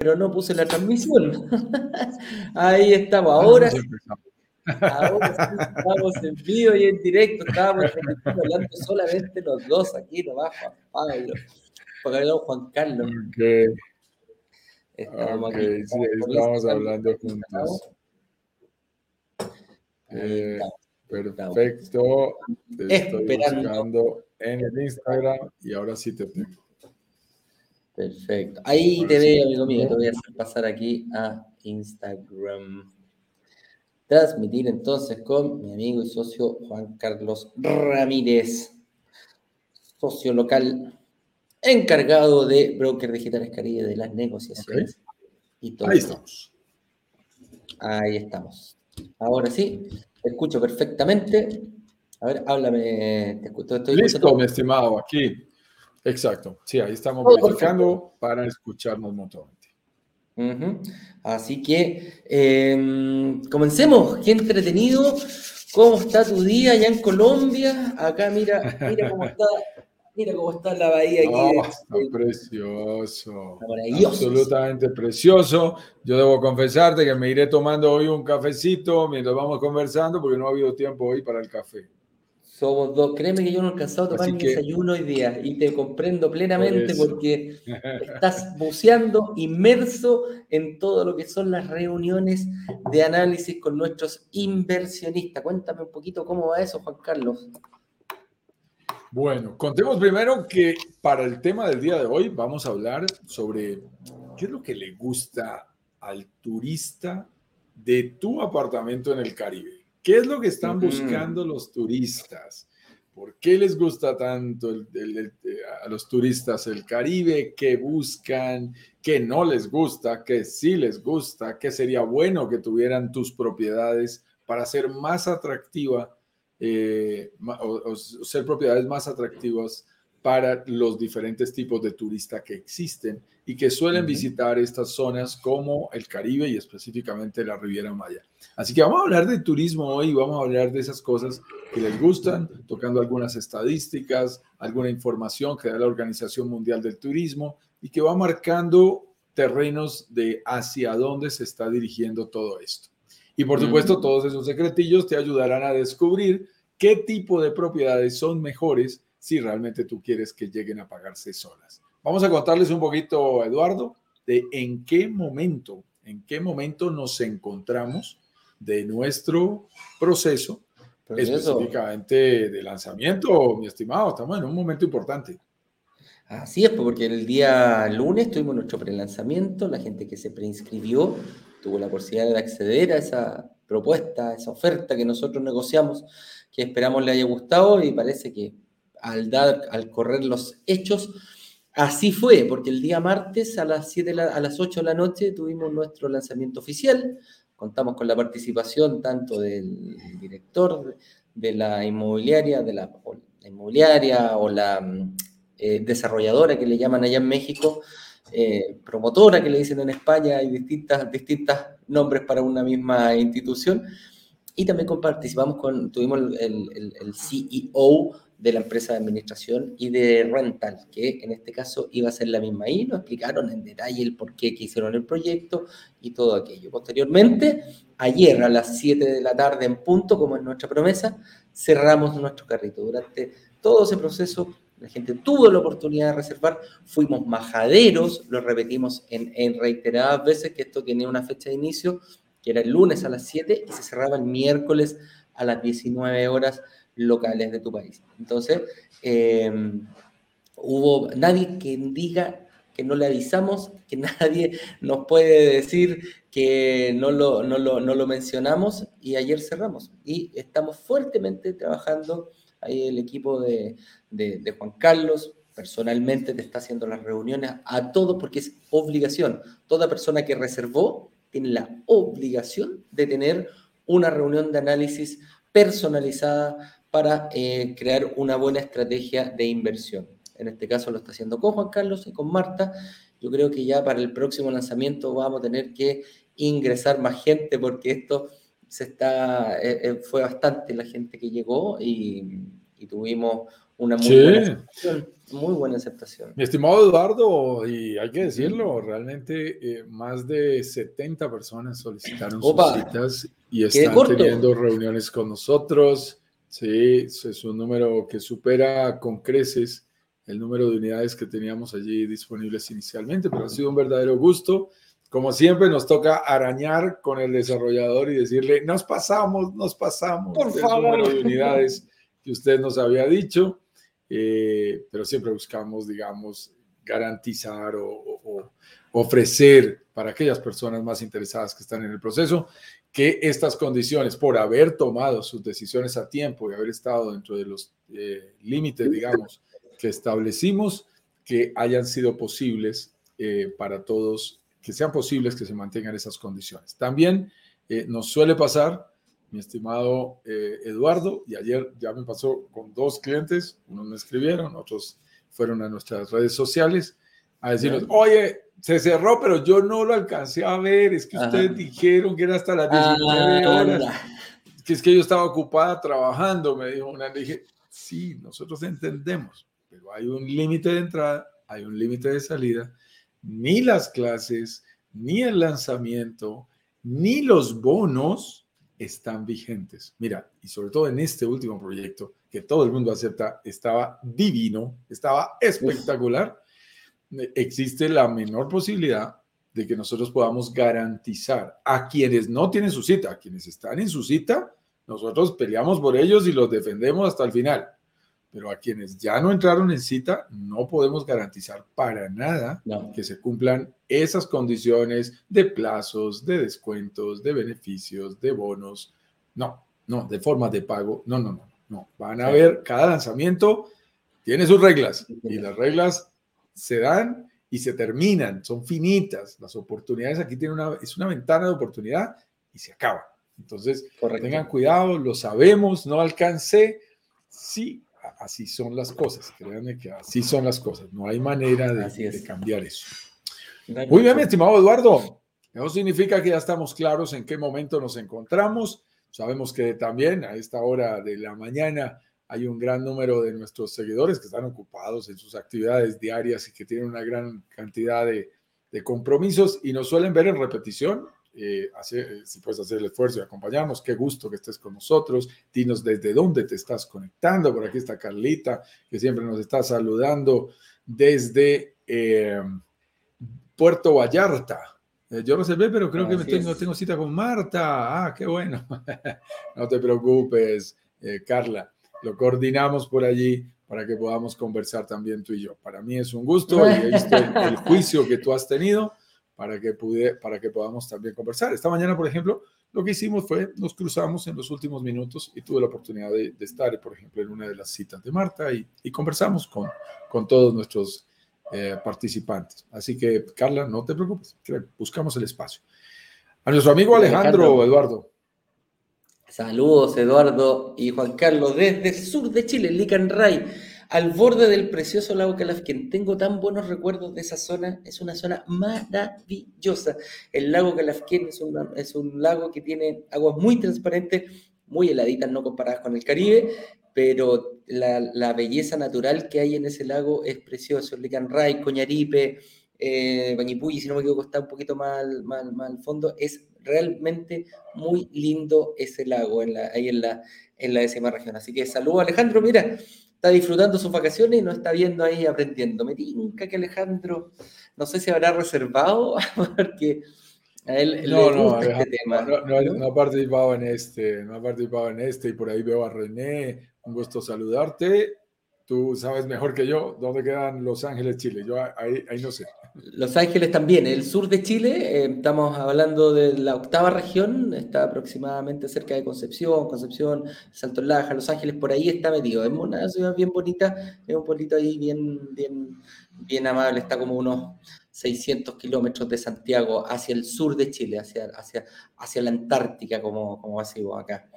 pero no puse la transmisión. Ahí estamos, ahora sí. Ahora sí, estamos en vivo y en directo, estábamos hablando solamente los dos aquí nomás, Juan Pablo, Juan, Juan Carlos. Okay. Estamos aquí. Sí, estamos hablando juntos. Eh, perfecto. Te estoy buscando en el Instagram y ahora sí te tengo. Perfecto. Ahí te veo, amigo mío. Te voy a hacer pasar aquí a Instagram. Transmitir entonces con mi amigo y socio Juan Carlos Ramírez, socio local encargado de Broker Digitales Caribe de las negociaciones. Ahí estamos. Ahí estamos. Ahora sí, te escucho perfectamente. A ver, háblame. Te escucho, estoy Listo, mi estimado, aquí. Exacto. Sí, ahí estamos verificando para escucharnos mutuamente. Así que em, comencemos. Qué entretenido. ¿Cómo está tu día allá en Colombia? Acá mira, mira cómo está, mira cómo está la bahía aquí. Oh, está precioso. Absolutamente precioso. Yo debo confesarte que me iré tomando hoy un cafecito mientras vamos conversando porque no ha habido tiempo hoy para el café. Somos dos. Créeme que yo no he alcanzado a tomar mi desayuno hoy día y te comprendo plenamente porque estás buceando inmerso en todo lo que son las reuniones de análisis con nuestros inversionistas. Cuéntame un poquito cómo va eso, Juan Carlos. Bueno, contemos primero que para el tema del día de hoy vamos a hablar sobre qué es lo que le gusta al turista de tu apartamento en el Caribe. ¿Qué es lo que están buscando los turistas? ¿Por qué les gusta tanto a los turistas el Caribe? ¿Qué buscan? ¿Qué no les gusta? ¿Qué sí les gusta? ¿Qué sería bueno que tuvieran tus propiedades para ser más atractiva eh, o, ser propiedades más atractivas para los diferentes tipos de turistas que existen y que suelen visitar estas zonas como el Caribe y específicamente la Riviera Maya. Así que vamos a hablar de turismo hoy, vamos a hablar de esas cosas que les gustan, tocando algunas estadísticas, alguna información que da la Organización Mundial del Turismo y que va marcando terrenos de hacia dónde se está dirigiendo todo esto. Y por supuesto, todos esos secretillos te ayudarán a descubrir qué tipo de propiedades son mejores si realmente tú quieres que lleguen a pagarse solas. Vamos a contarles un poquito, Eduardo, de en qué momento, en qué momento nos encontramos de nuestro proceso, específicamente de lanzamiento, mi estimado. Estamos en un momento importante. Así es, porque el día lunes tuvimos nuestro prelanzamiento, la gente que se preinscribió tuvo la posibilidad de acceder a esa propuesta, a esa oferta que nosotros negociamos, que esperamos le haya gustado y parece que al, dar, al correr los hechos, así fue, porque el día martes a las, 7 a las 8 de la noche tuvimos nuestro lanzamiento oficial, contamos con la participación tanto del director de la inmobiliaria, de la, inmobiliaria o la eh, desarrolladora que le llaman allá en México, eh, promotora que le dicen en España, hay distintas, distintas nombres para una misma institución. Y también participamos con, tuvimos el, el, el CEO de la empresa de administración y de rental, que en este caso iba a ser la misma. Y nos explicaron en detalle el por qué que hicieron el proyecto y todo aquello. Posteriormente, ayer a las 7 de la tarde en punto, como es nuestra promesa, cerramos nuestro carrito. Durante todo ese proceso, la gente tuvo la oportunidad de reservar, fuimos majaderos, lo repetimos en, en reiteradas veces que esto tenía una fecha de inicio, que era el lunes a las 7 y se cerraba el miércoles a las 19 horas locales de tu país. Entonces, em, hubo nadie que diga que no le avisamos, que nadie nos puede decir que no lo, no lo, mencionamos y ayer cerramos. Y estamos fuertemente trabajando, ahí el equipo de, de Juan Carlos, personalmente te está haciendo las reuniones a todos porque es obligación. Toda persona que reservó tiene la obligación de tener una reunión de análisis personalizada para eh, crear una buena estrategia de inversión. En este caso lo está haciendo con Juan Carlos y con Marta. Yo creo que ya para el próximo lanzamiento vamos a tener que ingresar más gente porque esto se está, eh, eh, fue bastante la gente que llegó y, y tuvimos una muy, buena aceptación, muy buena aceptación. Mi estimado Eduardo, y hay que decirlo, realmente eh, más de 70 personas solicitaron sus citas y están teniendo reuniones con nosotros. Sí, es un número que supera con creces el número de unidades que teníamos allí disponibles inicialmente, pero ha sido un verdadero gusto. Como siempre, nos toca arañar con el desarrollador y decirle, nos pasamos, nos pasamos Por favor. número de unidades que usted nos había dicho, eh, pero siempre buscamos, digamos, garantizar o ofrecer para aquellas personas más interesadas que están en el proceso que estas condiciones, por haber tomado sus decisiones a tiempo y haber estado dentro de los eh, límites, digamos, que establecimos, que hayan sido posibles eh, para todos, que sean posibles que se mantengan esas condiciones. También eh, nos suele pasar, mi estimado Eduardo, y ayer ya me pasó con dos clientes, unos me escribieron, otros fueron a nuestras redes sociales a decirnos, oye, se cerró, pero yo no lo alcancé a ver. Es que ustedes dijeron que era hasta las 19 ah, horas. Que es que yo estaba ocupada trabajando, me dijo una. Le dije, sí, nosotros entendemos, pero hay un límite de entrada, hay un límite de salida. Ni las clases, ni el lanzamiento, ni los bonos están vigentes. Mira, y sobre todo en este último proyecto, que todo el mundo acepta, estaba divino, estaba espectacular existe la menor posibilidad de que nosotros podamos garantizar a quienes no tienen su cita, a quienes están en su cita, nosotros peleamos por ellos y los defendemos hasta el final. Pero a quienes ya no entraron en cita, no podemos garantizar para nada que se cumplan esas condiciones de plazos, de descuentos, de beneficios, de bonos. No, no, de forma de pago. No, no, no, no. Van a ver, cada lanzamiento tiene sus reglas y las reglas se dan y se terminan, son finitas. Las oportunidades aquí tienen una, es una ventana de oportunidad y se acaba. Entonces, tengan cuidado, lo sabemos, no alcancé. Sí, así son las cosas, créanme que así son las cosas, no hay manera de, cambiar eso. Muy bien, mi estimado Eduardo. Eso significa que ya estamos claros en qué momento nos encontramos. Sabemos que también a esta hora de la mañana hay un gran número de nuestros seguidores que están ocupados en sus actividades diarias y que tienen una gran cantidad de, compromisos y nos suelen ver en repetición. Eh, eh, si puedes hacer el esfuerzo y acompañarnos, qué gusto que estés con nosotros. Dinos desde dónde te estás conectando. Por aquí está Carlita, que siempre nos está saludando desde eh, Puerto Vallarta. yo no sé, pero creo que me tengo, tengo cita con Marta. Ah, qué bueno. no te preocupes, Carla lo coordinamos por allí para que podamos conversar también tú y yo. Para mí es un gusto y he visto el, juicio que tú has tenido para que, pude, para que podamos también conversar. Esta mañana, por ejemplo, lo que hicimos fue, nos cruzamos en los últimos minutos y tuve la oportunidad de, estar, por ejemplo, en una de las citas de Marta y, y conversamos con, con todos nuestros eh, participantes. Así que, Carla, no te preocupes, buscamos el espacio. A nuestro amigo Alejandro, Eduardo. Saludos, Eduardo y Juan Carlos, desde el sur de Chile, Licanray, al borde del precioso lago Calafquén. Tengo tan buenos recuerdos de esa zona, es una zona maravillosa. El lago Calafquén es, es un lago que tiene aguas muy transparentes, muy heladitas, no comparadas con el Caribe, pero la, belleza natural que hay en ese lago es precioso. Licanray, Coñaripe, eh, si no me equivoco, está un poquito más, más, más al fondo, es realmente muy lindo ese lago en la, ahí en la, en la décima región. Así que saludo Alejandro, mira, está disfrutando sus vacaciones y nos está viendo ahí aprendiendo. Me tinca que Alejandro, no sé si habrá reservado, porque a él no, le gusta este tema. No, no, ha participado en este, no ha participado en este y por ahí veo a René, un gusto saludarte. Tú sabes mejor que yo dónde quedan Los Ángeles, Chile. Yo ahí, no sé. Los Ángeles también, el sur de Chile, eh, estamos hablando de la octava región, está aproximadamente cerca de Concepción, Concepción, Santo Laja, Los Ángeles, por ahí está metido. Es una ciudad bien bonita, es un pueblito ahí bien, bien, bien amable, está como unos 600 kilómetros de Santiago hacia el sur de Chile, hacia, hacia, hacia la Antártica, como, como decimos acá.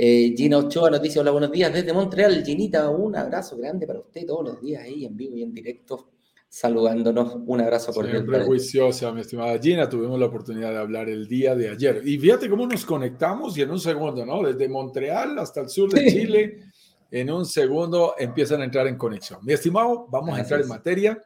Eh, Gina Ochoa nos dice, hola, buenos días desde Montreal. Ginita, un abrazo grande para usted todos los días ahí en vivo y en directo saludándonos. Un abrazo por Siempre juiciosa, mi estimada Gina. Tuvimos la oportunidad de hablar el día de ayer. Y fíjate cómo nos conectamos y en un segundo, ¿no? Desde Montreal hasta el sur de Chile, en un segundo empiezan a entrar en conexión. Mi estimado, vamos a entrar en materia.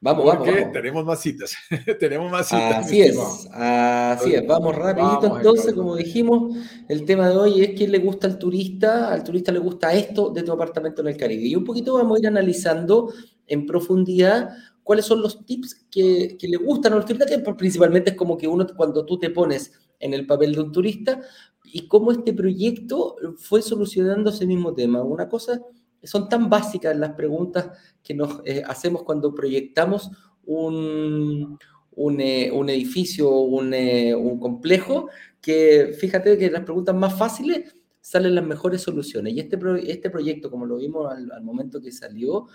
Vamos, porque vamos, tenemos más citas. tenemos más citas. Así es, así es. Vamos rapidito. entonces, como dijimos, el tema de hoy es quién le gusta al turista. Al turista le gusta esto de tu apartamento en el Caribe. Y un poquito vamos a ir analizando en profundidad cuáles son los tips que, que le gustan a los turistas, que principalmente es como que uno cuando tú te pones en el papel de un turista y cómo este proyecto fue solucionando ese mismo tema. Una cosa son tan básicas las preguntas que nos eh, hacemos cuando proyectamos un, un, eh, un edificio, un, eh, un, complejo, que fíjate que las preguntas más fáciles salen las mejores soluciones. Y este, este proyecto, como lo vimos al, al momento que salió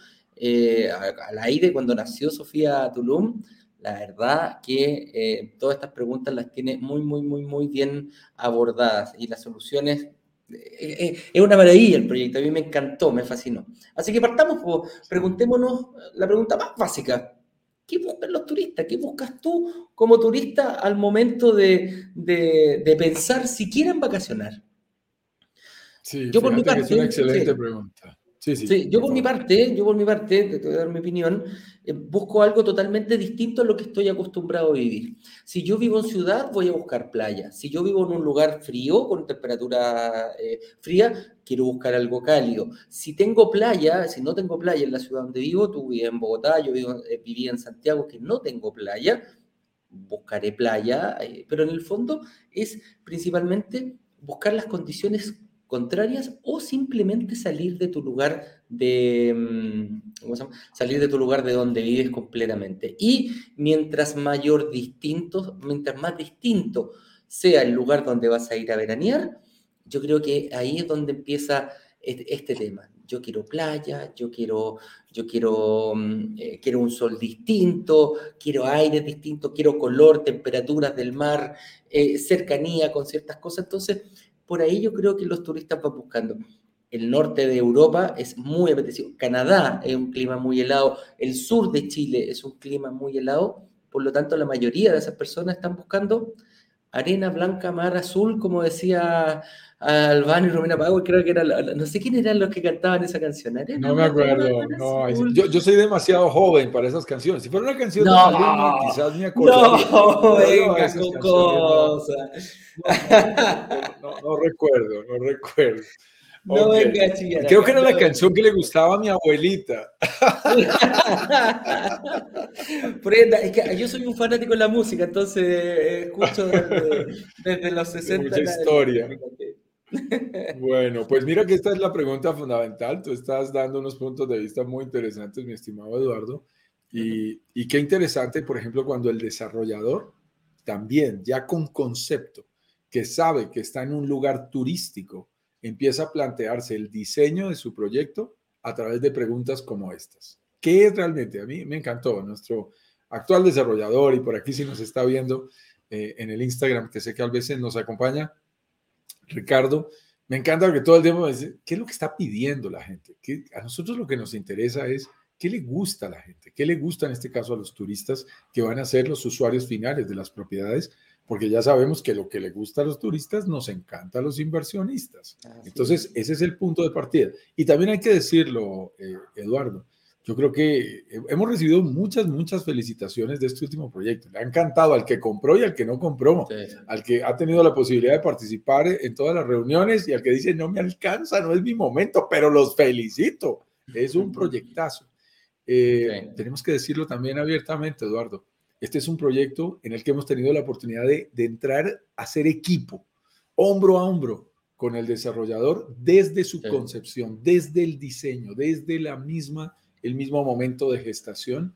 al aire, cuando nació Sofía Tulum, la verdad que todas estas preguntas las tiene muy, muy, muy, muy bien abordadas y las soluciones es una maravilla el proyecto, a mí me encantó, me fascinó. Así que partamos, pues, preguntémonos la pregunta más básica. ¿Qué buscan los turistas? ¿Qué buscas tú como turista al momento de, de, pensar si quieren vacacionar? Sí, yo por mi parte, es una excelente pregunta. Sí, sí, yo por mi parte, yo por mi parte, te voy a dar mi opinión, eh, busco algo totalmente distinto a lo que estoy acostumbrado a vivir. Si yo vivo en ciudad, voy a buscar playa. Si yo vivo en un lugar frío, con temperatura eh, fría, quiero buscar algo cálido. Si tengo playa, si no tengo playa en la ciudad donde vivo, tú vives en Bogotá, yo vivo, eh, viví en Santiago, que no tengo playa, buscaré playa, pero en el fondo es principalmente buscar las condiciones contrarias o simplemente salir de tu lugar de mm, salir de tu lugar de donde vives completamente. Y mientras mayor distinto, mientras más distinto sea el lugar donde vas a ir a veranear, yo creo que ahí es donde empieza este, tema. Yo quiero playa, yo quiero, yo quiero, mm, eh, quiero un sol distinto, quiero aire distinto, quiero color, temperaturas del mar, eh, cercanía con ciertas cosas. Entonces, por ahí yo creo que los turistas van buscando. El norte de Europa es muy apetecido. Canadá es un clima muy helado. El sur de Chile es un clima muy helado. Por lo tanto, la mayoría de esas personas están buscando arena blanca, mar azul, como decía Albano y Romina Pagua, creo que era, no sé quién eran los que cantaban esa canción. no me acuerdo, no, yo, yo, soy demasiado joven para esas canciones. Si fuera una canción no, de quizás me acordaría. No, venga, con cosas. No, no, recuerdo, no recuerdo. No venga, Creo que era la canción que le gustaba a mi abuelita. Prenda, es que yo soy un fanático de la música, entonces eh, escucho desde, los 60. Mucha historia. Bueno, pues mira que esta es la pregunta fundamental. Tú estás dando unos puntos de vista muy interesantes, mi estimado Eduardo. Y, y qué interesante, por ejemplo, cuando el desarrollador también, ya con concepto, que sabe que está en un lugar turístico, empieza a plantearse el diseño de su proyecto a través de preguntas como estas. ¿Qué es realmente? A mí me encantó nuestro actual desarrollador y por aquí si nos está viendo eh, en el Instagram, que sé que a veces nos acompaña, Ricardo, me encanta que todo el tiempo me dice, ¿qué es lo que está pidiendo la gente? ¿Qué, a nosotros lo que nos interesa es qué le gusta a la gente, qué le gusta en este caso a los turistas que van a ser los usuarios finales de las propiedades porque ya sabemos que lo que le gusta a los turistas nos encanta a los inversionistas. Entonces, ese es el punto de partida. Y también hay que decirlo, eh, Eduardo, yo creo que hemos recibido muchas, muchas felicitaciones de este último proyecto. Le ha encantado al que compró y al que no compró, al que ha tenido la posibilidad de participar en todas las reuniones y al que dice, no me alcanza, no es mi momento, pero los felicito. Es un proyectazo. Eh, tenemos que decirlo también abiertamente, Eduardo este es un proyecto en el que hemos tenido la oportunidad de, entrar a ser equipo, hombro a hombro con el desarrollador desde su concepción, desde el diseño, desde la misma, el mismo momento de gestación.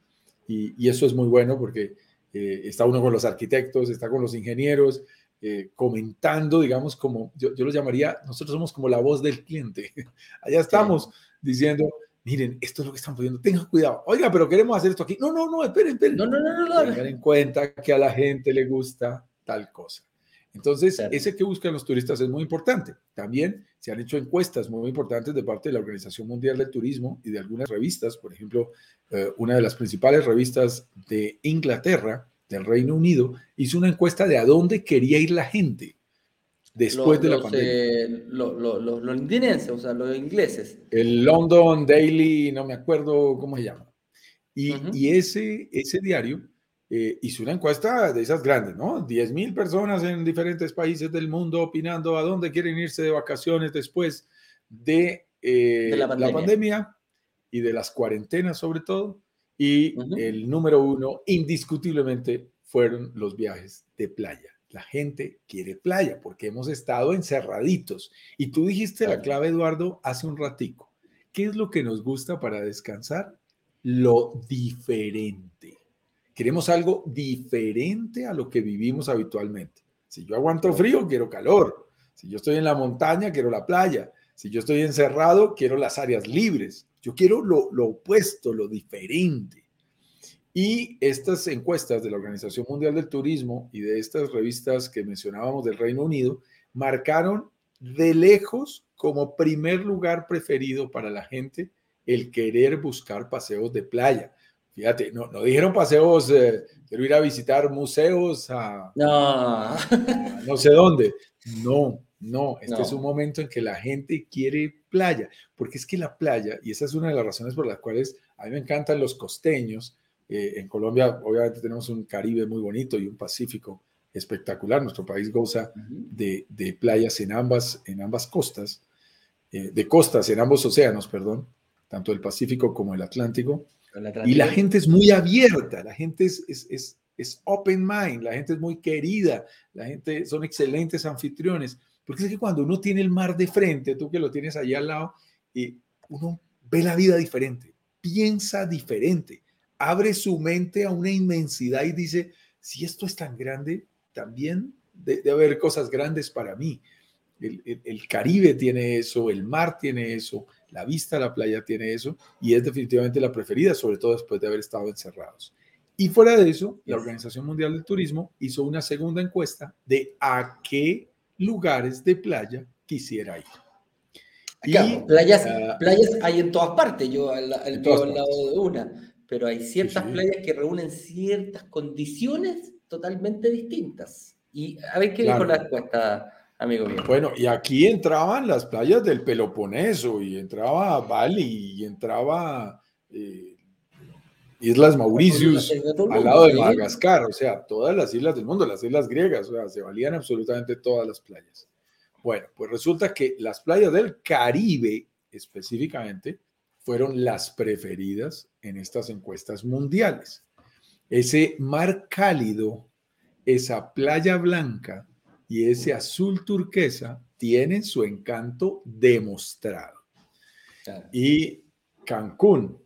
Y, eso es muy bueno porque eh, está uno con los arquitectos, está con los ingenieros, eh, comentando, digamos, como yo, yo lo llamaría, nosotros somos como la voz del cliente. Allá estamos diciendo, miren, esto es lo que están pidiendo, tengan cuidado. Oiga, pero queremos hacer esto aquí. No, no, no, esperen, esperen. No, no, no, no. Tengan en cuenta que a la gente le gusta tal cosa. Entonces, ese que buscan los turistas es muy importante. También se han hecho encuestas muy importantes de parte de la Organización Mundial del Turismo y de algunas revistas. Por ejemplo, eh, una de las principales revistas de Inglaterra, del Reino Unido, hizo una encuesta de a dónde quería ir la gente. Después de la pandemia. Eh, los londinenses, o sea, los ingleses. El London Daily, no me acuerdo cómo se llama. Y, ese, ese diario eh, hizo una encuesta de esas grandes, ¿no? 10 mil personas en diferentes países del mundo opinando a dónde quieren irse de vacaciones después de, eh, la, pandemia. y de las cuarentenas sobre todo. Y el número uno, indiscutiblemente, fueron los viajes de playa. La gente quiere playa porque hemos estado encerraditos. Y tú dijiste la clave, Eduardo, hace un ratico. ¿Qué es lo que nos gusta para descansar? Lo diferente. Queremos algo diferente a lo que vivimos habitualmente. Si yo aguanto frío, quiero calor. Si yo estoy en la montaña, quiero la playa. Si yo estoy encerrado, quiero las áreas libres. Yo quiero lo, lo opuesto, lo diferente. Y estas encuestas de la Organización Mundial del Turismo y de estas revistas que mencionábamos del Reino Unido marcaron de lejos como primer lugar preferido para la gente el querer buscar paseos de playa. Fíjate, no, no dijeron paseos, eh, quiero ir a visitar museos a no, no sé dónde. No, no, este es un momento en que la gente quiere playa, porque es que la playa, y esa es una de las razones por las cuales a mí me encantan los costeños, eh, en Colombia, obviamente, tenemos un Caribe muy bonito y un Pacífico espectacular. Nuestro país goza de, playas en ambas, en ambas costas, eh, de costas en ambos océanos, perdón, tanto el Pacífico como el Atlántico. Y la gente es muy abierta, la gente es, es, es, open mind, la gente es muy querida, la gente son excelentes anfitriones. Porque es que cuando uno tiene el mar de frente, tú que lo tienes allí al lado, y uno ve la vida diferente, piensa diferente abre su mente a una inmensidad y dice, si esto es tan grande, también debe haber cosas grandes para mí. El, Caribe tiene eso, el mar tiene eso, la vista a la playa tiene eso y es definitivamente la preferida, sobre todo después de haber estado encerrados. Y fuera de eso, la Organización Mundial del Turismo hizo una segunda encuesta de a qué lugares de playa quisiera ir. y, playas, ah, playas hay en todas partes, yo al, al lado de una pero hay ciertas playas que reúnen ciertas condiciones totalmente distintas. Y a ver qué dijo la respuesta, amigo mío. Bueno, y aquí entraban las playas del Peloponeso, y entraba Bali, y entraba eh, Islas Mauricios, al lado de Madagascar, o sea, todas las islas del mundo, las islas griegas, o sea, se valían absolutamente todas las playas. Bueno, pues resulta que las playas del Caribe, específicamente, fueron las preferidas en estas encuestas mundiales. Ese mar cálido, esa playa blanca y ese azul turquesa tienen su encanto demostrado. Y Cancún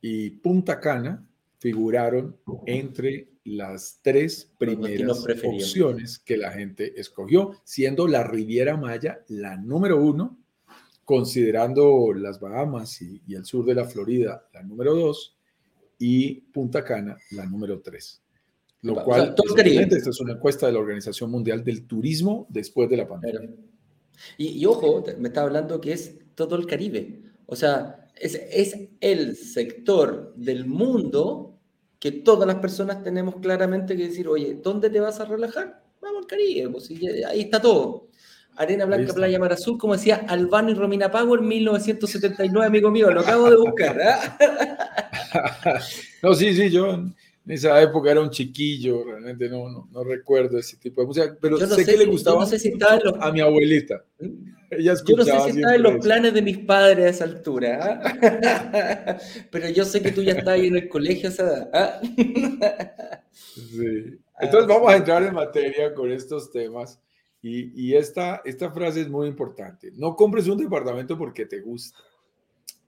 y Punta Cana figuraron entre las tres primeras opciones que la gente escogió, siendo la Riviera Maya la número uno considerando las Bahamas y, el sur de la Florida, la número dos, y Punta Cana, la número tres. Lo cual, esta es una encuesta de la Organización Mundial del Turismo después de la pandemia. Y, ojo, me está hablando que es todo el Caribe. O sea, es, es el sector del mundo que todas las personas tenemos claramente que decir, oye, ¿dónde te vas a relajar? Vamos al Caribe, pues, ahí está todo. Arena Blanca, Playa Mar Azul, como decía Albano y Romina Power, 1979, amigo mío, lo acabo de buscar. ¿ah? no, sí, sí, yo en esa época era un chiquillo, realmente no, no, no recuerdo ese tipo de música, pero sé, que le gustaba a mi abuelita. Ella yo no sé si estaba en los planes de mis padres a esa altura, ¿ah? pero yo sé que tú ya estás ahí en el colegio a esa edad. ¿ah? sí. Entonces vamos a entrar en materia con estos temas. Y, esta, esta frase es muy importante. No compres un departamento porque te gusta.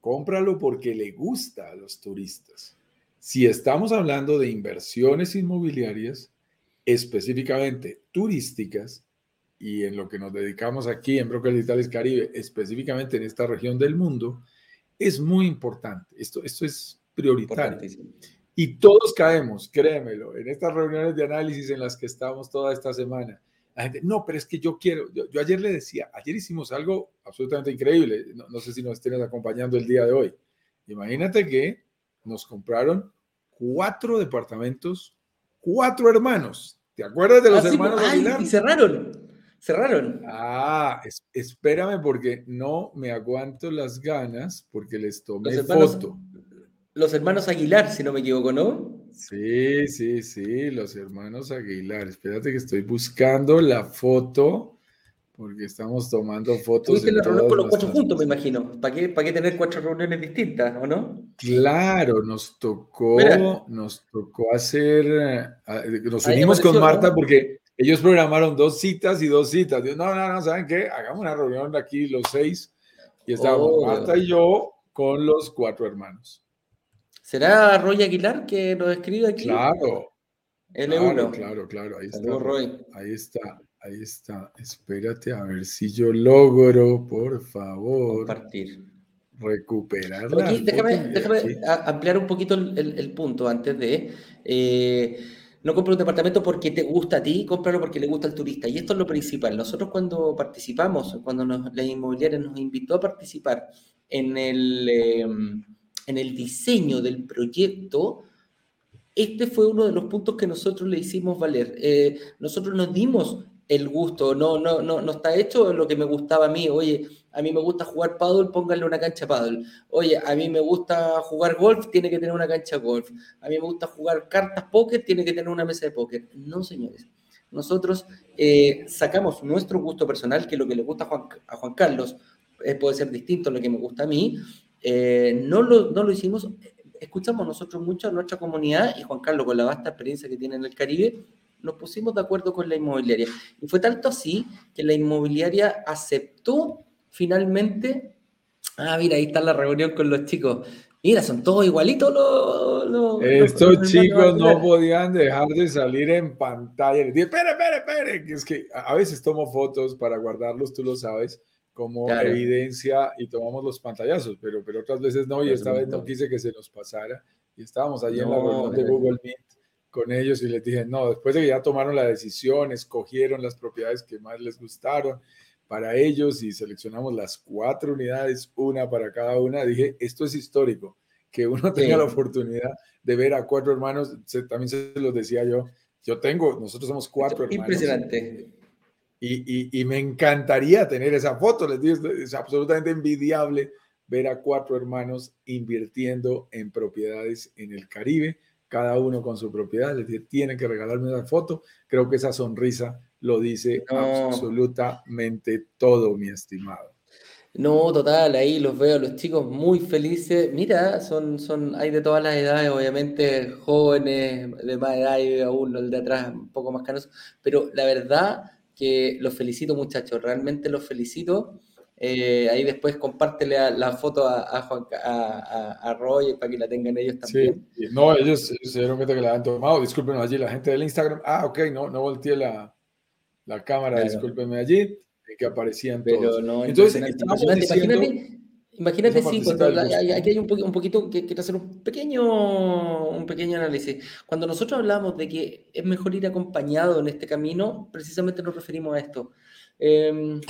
Cómpralo porque le gusta a los turistas. Si estamos hablando de inversiones inmobiliarias, específicamente turísticas, y en lo que nos dedicamos aquí en Brokers Digitales Caribe, específicamente en esta región del mundo, es muy importante. Esto, esto es prioritario. Y todos caemos, créemelo, en estas reuniones de análisis en las que estamos toda esta semana la gente, no, pero es que yo quiero, yo, ayer le decía, ayer hicimos algo absolutamente increíble, no, sé si nos estén acompañando el día de hoy. Imagínate que nos compraron cuatro departamentos, cuatro hermanos. ¿Te acuerdas de los ah, hermanos Aguilar? y cerraron. Cerraron. Ah, espérame porque no me aguanto las ganas porque les tomé foto. Los hermanos Aguilar, si no me equivoco, ¿no? Sí, sí, sí, los hermanos Aguilar. Espérate que estoy buscando la foto porque estamos tomando fotos. Tuviste la reunión con los cuatro juntos, me imagino. ¿Para qué, ¿Para qué tener cuatro reuniones distintas, o no? Claro, nos tocó, nos tocó hacer, eh, nos unimos con Marta porque ellos programaron dos citas y dos citas. no, no, no, ¿saben qué? Hagamos una reunión aquí los seis y estábamos oh. Marta y yo con los cuatro hermanos. ¿Será Roy Aguilar que nos escribe aquí? Claro. L1. Claro, claro, claro. Ahí está. Roy. Ahí está. Ahí está. Espérate a ver si yo logro, por favor. Compartir. Recuperarla. déjame, ampliar un poquito el, punto antes de. Eh, no compra un departamento porque te gusta a ti, cómpralo porque le gusta al turista. Y esto es lo principal. Nosotros cuando participamos, cuando la inmobiliaria nos invitó a participar en el, em, en el diseño del proyecto, este fue uno de los puntos que nosotros le hicimos valer. Eh, nosotros nos dimos el gusto, no, no, no, no está hecho lo que me gustaba a mí. Oye, a mí me gusta jugar paddle, pónganle una cancha paddle. Oye, a mí me gusta jugar golf, tiene que tener una cancha golf. A mí me gusta jugar cartas póker, tiene que tener una mesa de póker. No, señores. Nosotros eh, sacamos nuestro gusto personal, que lo que le gusta a Juan, Carlos eh, puede ser distinto a lo que me gusta a mí. Eh, no, lo, no lo hicimos, escuchamos nosotros mucho a nuestra comunidad y Juan Carlos, con la vasta experiencia que tiene en el Caribe, nos pusimos de acuerdo con la inmobiliaria. Y fue tanto así que la inmobiliaria aceptó finalmente, ah, mira, ahí está la reunión con los chicos. Mira, son todos igualitos los... Estos chicos no podían dejar de salir en pantalla. Espere, espere, que es que a veces tomo fotos para guardarlos, tú lo sabes, como evidencia y tomamos los pantallazos, pero, pero otras veces no, y esta vez no quise que se nos pasara. Y estábamos allí en la reunión de Google Meet con ellos y les dije, no, después de que ya tomaron la decisión, escogieron las propiedades que más les gustaron para ellos y seleccionamos las cuatro unidades, una para cada una, dije, esto es histórico, que uno tenga la oportunidad de ver a cuatro hermanos, también se los decía yo, yo tengo, nosotros somos cuatro hermanos. Impresionante. Y, y, me encantaría tener esa foto, les digo, es absolutamente envidiable ver a cuatro hermanos invirtiendo en propiedades en el Caribe cada uno con su propiedad, les decir, tienen que regalarme una foto. Creo que esa sonrisa lo dice absolutamente todo, mi estimado. No, total, ahí los veo, los chicos muy felices. Mira, son, son, hay de todas las edades, obviamente, jóvenes, de más edad y aún el de atrás un poco más canos, pero la verdad que los felicito muchachos, realmente los felicito. Eh, ahí después compártele la foto a, a, a, Roy para que la tengan ellos también. Sí, no, ellos, se dieron cuenta que la han tomado. Discúlpenme allí, la gente del Instagram. Ah, ok, no, no volteé la, la cámara, discúlpenme allí, que aparecían Pero todos. no, Entonces, imagínate, imagínate si cuando aquí hay un, un poquito que quiero hacer un pequeño, un pequeño análisis. Cuando nosotros hablamos de que es mejor ir acompañado en este camino, precisamente nos referimos a esto. Eh,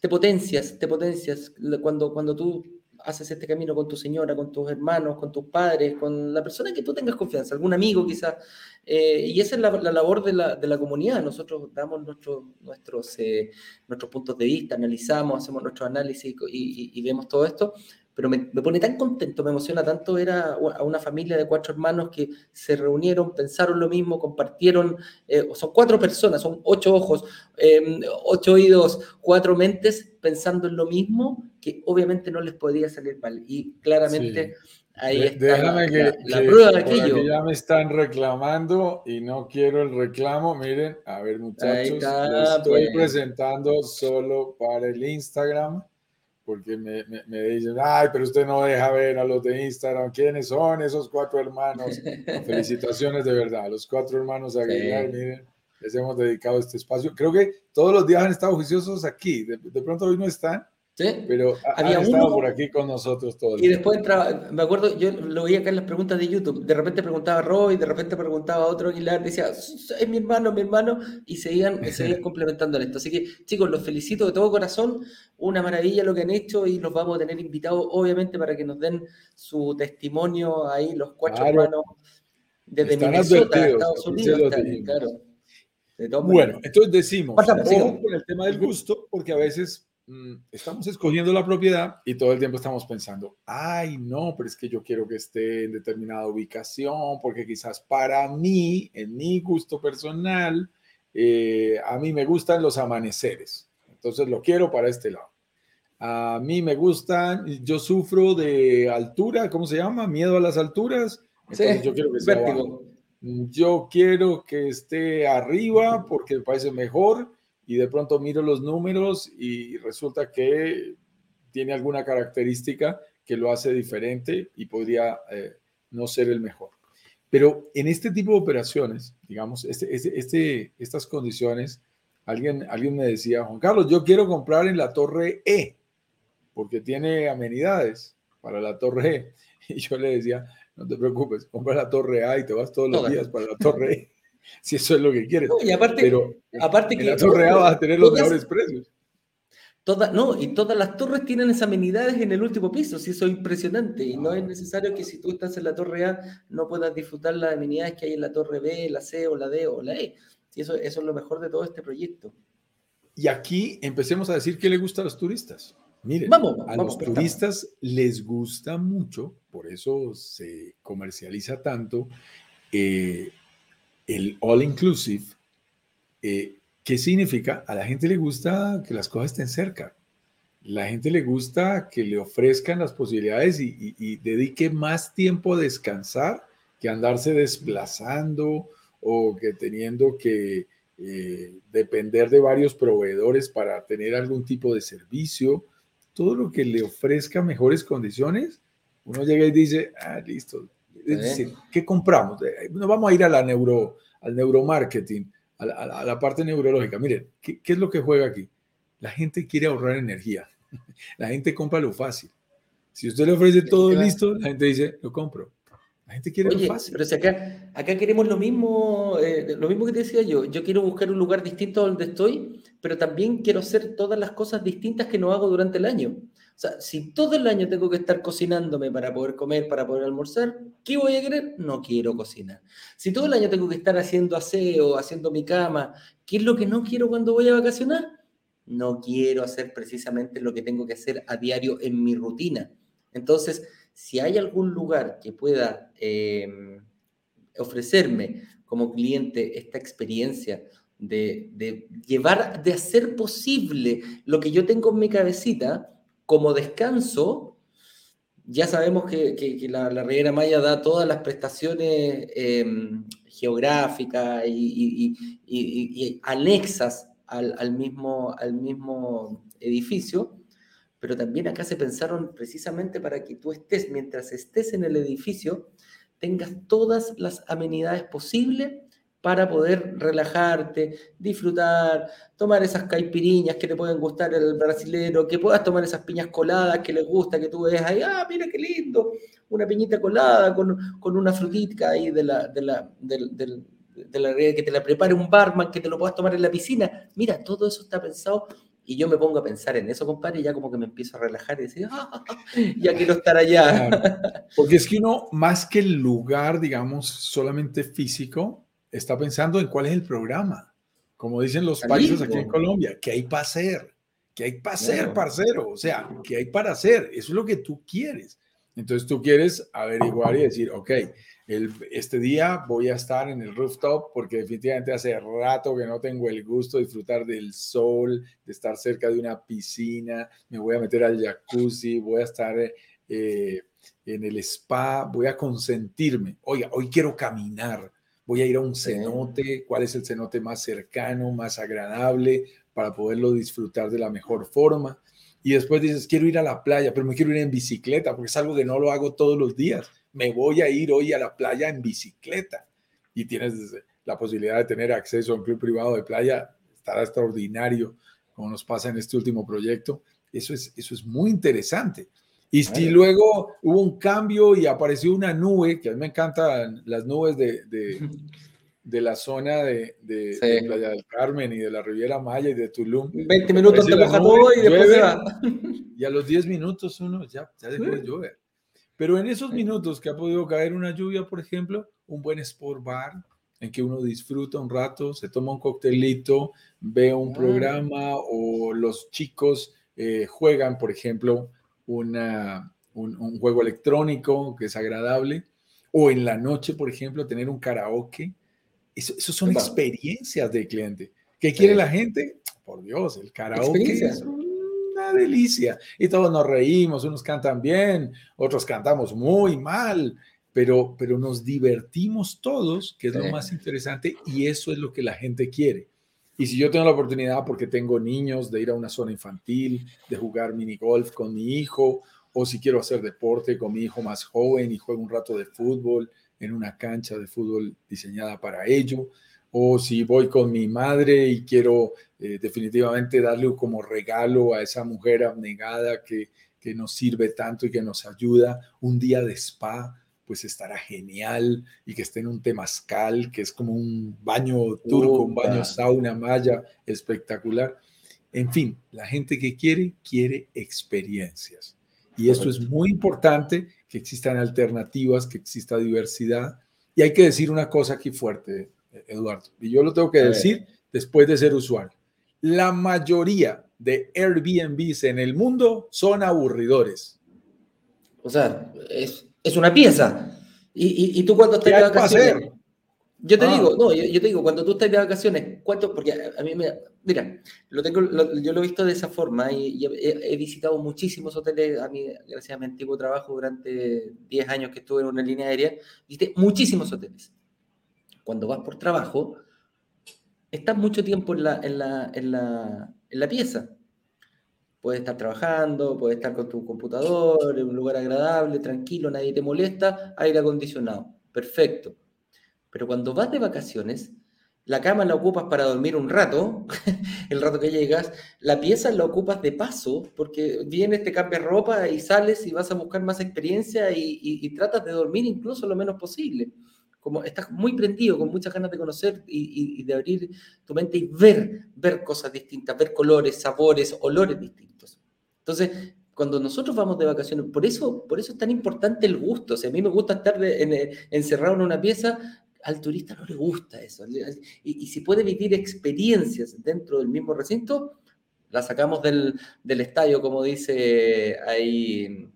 te potencias, te potencias. Cuando, cuando tú haces este camino con tu señora, con tus hermanos, con tus padres, con la persona que tú tengas confianza, algún amigo quizás. Eh, y esa es la, labor de la, de la, comunidad. Nosotros damos nuestro, nuestros, eh, nuestros puntos de vista, analizamos, hacemos nuestro análisis y, y vemos todo esto pero me, pone tan contento, me emociona tanto ver a, una familia de cuatro hermanos que se reunieron, pensaron lo mismo, compartieron, eh, son cuatro personas, son ocho ojos, em, ocho oídos, cuatro mentes pensando en lo mismo, que obviamente no les podía salir mal. Y claramente... Ahí está la, prueba de aquello. ya me están reclamando y no quiero el reclamo. Miren, a ver, muchachos, lo estoy pues. presentando solo para el Instagram porque me, me, dicen, ay, pero usted no deja ver a los de Instagram, ¿quiénes son esos cuatro hermanos? Felicitaciones de verdad, los cuatro hermanos Aguilar, miren, les hemos dedicado este espacio. Creo que todos los días han estado juiciosos aquí, de, de pronto hoy no están, pero había han estado por aquí con nosotros todos. Y después entraba, me acuerdo, yo lo veía acá en las preguntas de YouTube, de repente preguntaba Roy, de repente preguntaba a otro Aguilar, decía, es mi hermano, mi hermano, y seguían, seguían complementando esto. Así que, chicos, los felicito de todo corazón, una maravilla lo que han hecho y los vamos a tener invitados, obviamente, para que nos den su testimonio ahí, los cuatro hermanos, desde Minnesota, Estados Unidos, claro. bueno, entonces decimos, ojo con el tema del gusto, porque a veces estamos escogiendo la propiedad y todo el tiempo estamos pensando, ay, no, pero es que yo quiero que esté en determinada ubicación, porque quizás para mí, en mi gusto personal, eh, a mí me gustan los amaneceres, entonces lo quiero para este lado. A mí me gustan, yo sufro de altura, ¿cómo se llama? Miedo a las alturas. Entonces yo quiero que sea Yo quiero que esté arriba porque me parece mejor y de pronto miro los números y resulta que tiene alguna característica que lo hace diferente y podría eh, no ser el mejor. Pero en este tipo de operaciones, digamos, este, este, este, estas condiciones, alguien, alguien me decía, Juan Carlos, yo quiero comprar en la torre E porque tiene amenidades para la torre E. Y yo le decía, no te preocupes, compra la torre A y te vas todos los días para la torre E, si eso es lo que quieres. y aparte, Pero aparte en la torre A vas a tener los mejores precios. Todas, no, y todas las torres tienen esas amenidades en el último piso, si eso es impresionante. Y no es necesario que si tú estás en la torre A no puedas disfrutar las amenidades que hay en la torre B, la C o la D o la E. Si eso, eso es lo mejor de todo este proyecto. Y aquí empecemos a decir qué le gusta a los turistas. Miren, a los turistas les gusta mucho, por eso se comercializa tanto eh, el all inclusive. Eh, ¿Qué significa? A la gente le gusta que las cosas estén cerca. La gente le gusta que le ofrezcan las posibilidades y, dedique más tiempo a descansar que andarse desplazando o que teniendo que eh, depender de varios proveedores para tener algún tipo de servicio todo lo que le ofrezca mejores condiciones, uno llega y dice, ah, listo. Es decir, ¿qué compramos? Eh, no vamos a ir a la neuro, al neuromarketing, a la, a la parte neurológica. Miren, ¿qué, ¿qué, es lo que juega aquí? La gente quiere ahorrar energía. La gente compra lo fácil. Si usted le ofrece todo listo, la gente dice, lo compro. La gente quiere Oye, lo fácil. Pero si acá, acá queremos lo mismo, eh, lo mismo que te decía yo. Yo quiero buscar un lugar distinto donde estoy, pero también quiero hacer todas las cosas distintas que no hago durante el año. Si todo el año tengo que estar cocinándome para poder comer, para poder almorzar, ¿qué voy a querer? No quiero cocinar. Si todo el año tengo que estar haciendo aseo, haciendo mi cama, ¿qué es lo que no quiero cuando voy a vacacionar? No quiero hacer precisamente lo que tengo que hacer a diario en mi rutina. Entonces, si hay algún lugar que pueda em, ofrecerme como cliente esta experiencia de, llevar, de hacer posible lo que yo tengo en mi cabecita como descanso, ya sabemos que, la, la, Maya da todas las prestaciones em, geográficas y, anexas al mismo edificio, pero también acá se pensaron precisamente para que tú estés, mientras estés en el edificio, tengas todas las amenidades posibles para poder relajarte, disfrutar, tomar esas caipiriñas que te pueden gustar el brasilero, que puedas tomar esas piñas coladas que les gusta, que tú ves ahí, ah, mira qué lindo, una piñita colada con, una frutita ahí de la, de la, de la, que te la prepare un barman, que te lo puedas tomar en la piscina. Mira, todo eso está pensado y yo me pongo a pensar en eso, compadre, y ya como que me empiezo a relajar y decir, ah, ya quiero estar allá. Porque es que uno, más que el lugar, digamos, solamente físico, está pensando en cuál es el programa. Como dicen los países aquí en Colombia, ¿qué hay para hacer? ¿Qué hay para hacer, parcero? O sea, ¿qué hay para hacer? Eso es lo que tú quieres. Entonces tú quieres averiguar y decir, ok, este día voy a estar en el rooftop porque definitivamente hace rato que no tengo el gusto de disfrutar del sol, de estar cerca de una piscina, me voy a meter al jacuzzi, voy a estar eh, en el spa, voy a consentirme. Oiga, hoy quiero caminar, voy a ir a un cenote, cuál es el cenote más cercano, más agradable para poderlo disfrutar de la mejor forma. Y después dices, quiero ir a la playa, pero me quiero ir en bicicleta porque es algo que no lo hago todos los días me voy a ir hoy a la playa en bicicleta y tienes la posibilidad de tener acceso a un club privado de playa, estará extraordinario, como nos pasa en este último proyecto. Eso es, eso es muy interesante. Y si luego hubo un cambio y apareció una nube, que a mí me encantan las nubes de, de, la zona de, de, Playa del Carmen y de la Riviera Maya y de Tulum. 20 minutos te moja todo y después se va. Y a los 10 minutos uno ya, ya dejó de llover. Pero en esos minutos que ha podido caer una lluvia, por ejemplo, un buen sport bar, en que uno disfruta un rato, se toma un coctelito, ve un programa o los chicos eh, juegan, por ejemplo, una, un, juego electrónico que es agradable, o en la noche, por ejemplo, tener un karaoke. Eso, son experiencias de cliente. ¿Qué quiere la gente? Por Dios, el karaoke es una delicia. Y todos nos reímos, unos cantan bien, otros cantamos muy mal, pero, pero nos divertimos todos, que es lo más interesante, y eso es lo que la gente quiere. Y si yo tengo la oportunidad, porque tengo niños, de ir a una zona infantil, de jugar mini golf con mi hijo, o si quiero hacer deporte con mi hijo más joven y juego un rato de fútbol en una cancha de fútbol diseñada para ello, o si voy con mi madre y quiero eh, definitivamente darle como regalo a esa mujer abnegada que, que nos sirve tanto y que nos ayuda un día de spa, pues estará genial y que esté en un temazcal, que es como un baño turco, un baño sauna maya espectacular. En fin, la gente que quiere, quiere experiencias. Y esto es muy importante, que existan alternativas, que exista diversidad. Y hay que decir una cosa aquí fuerte, Eduardo, y yo lo tengo que decir después de ser usuario. La mayoría de Airbnbs en el mundo son aburridores. O sea, es, es una pieza. Y, y, tú cuando estás de vacaciones. Yo te ah. digo, no, yo, te digo, cuando tú estás de vacaciones, ¿cuánto? Porque a, mí me. Mira, lo tengo, yo lo he visto de esa forma y, he, visitado muchísimos hoteles. A mí, gracias a mi antiguo trabajo, durante 10 años que estuve en una línea aérea, visité muchísimos hoteles. Cuando vas por trabajo, estás mucho tiempo en la, en la, en la, en la pieza. Puedes estar trabajando, puedes estar con tu computador, en un lugar agradable, tranquilo, nadie te molesta, aire acondicionado. Perfecto. Pero cuando vas de vacaciones, la cama la ocupas para dormir un rato, el rato que llegas, la pieza la ocupas de paso, porque vienes, te cambias ropa y sales y vas a buscar más experiencia y, tratas de dormir incluso lo menos posible. Como estás muy prendido, con muchas ganas de conocer y, de abrir tu mente y ver, ver cosas distintas, ver colores, sabores, olores distintos. Entonces, cuando nosotros vamos de vacaciones, por eso, por eso es tan importante el gusto. O sea, a mí me gusta estar encerrado en una pieza, al turista no le gusta eso. Y, si puede vivir experiencias dentro del mismo recinto, la sacamos del, estadio, como dice ahí,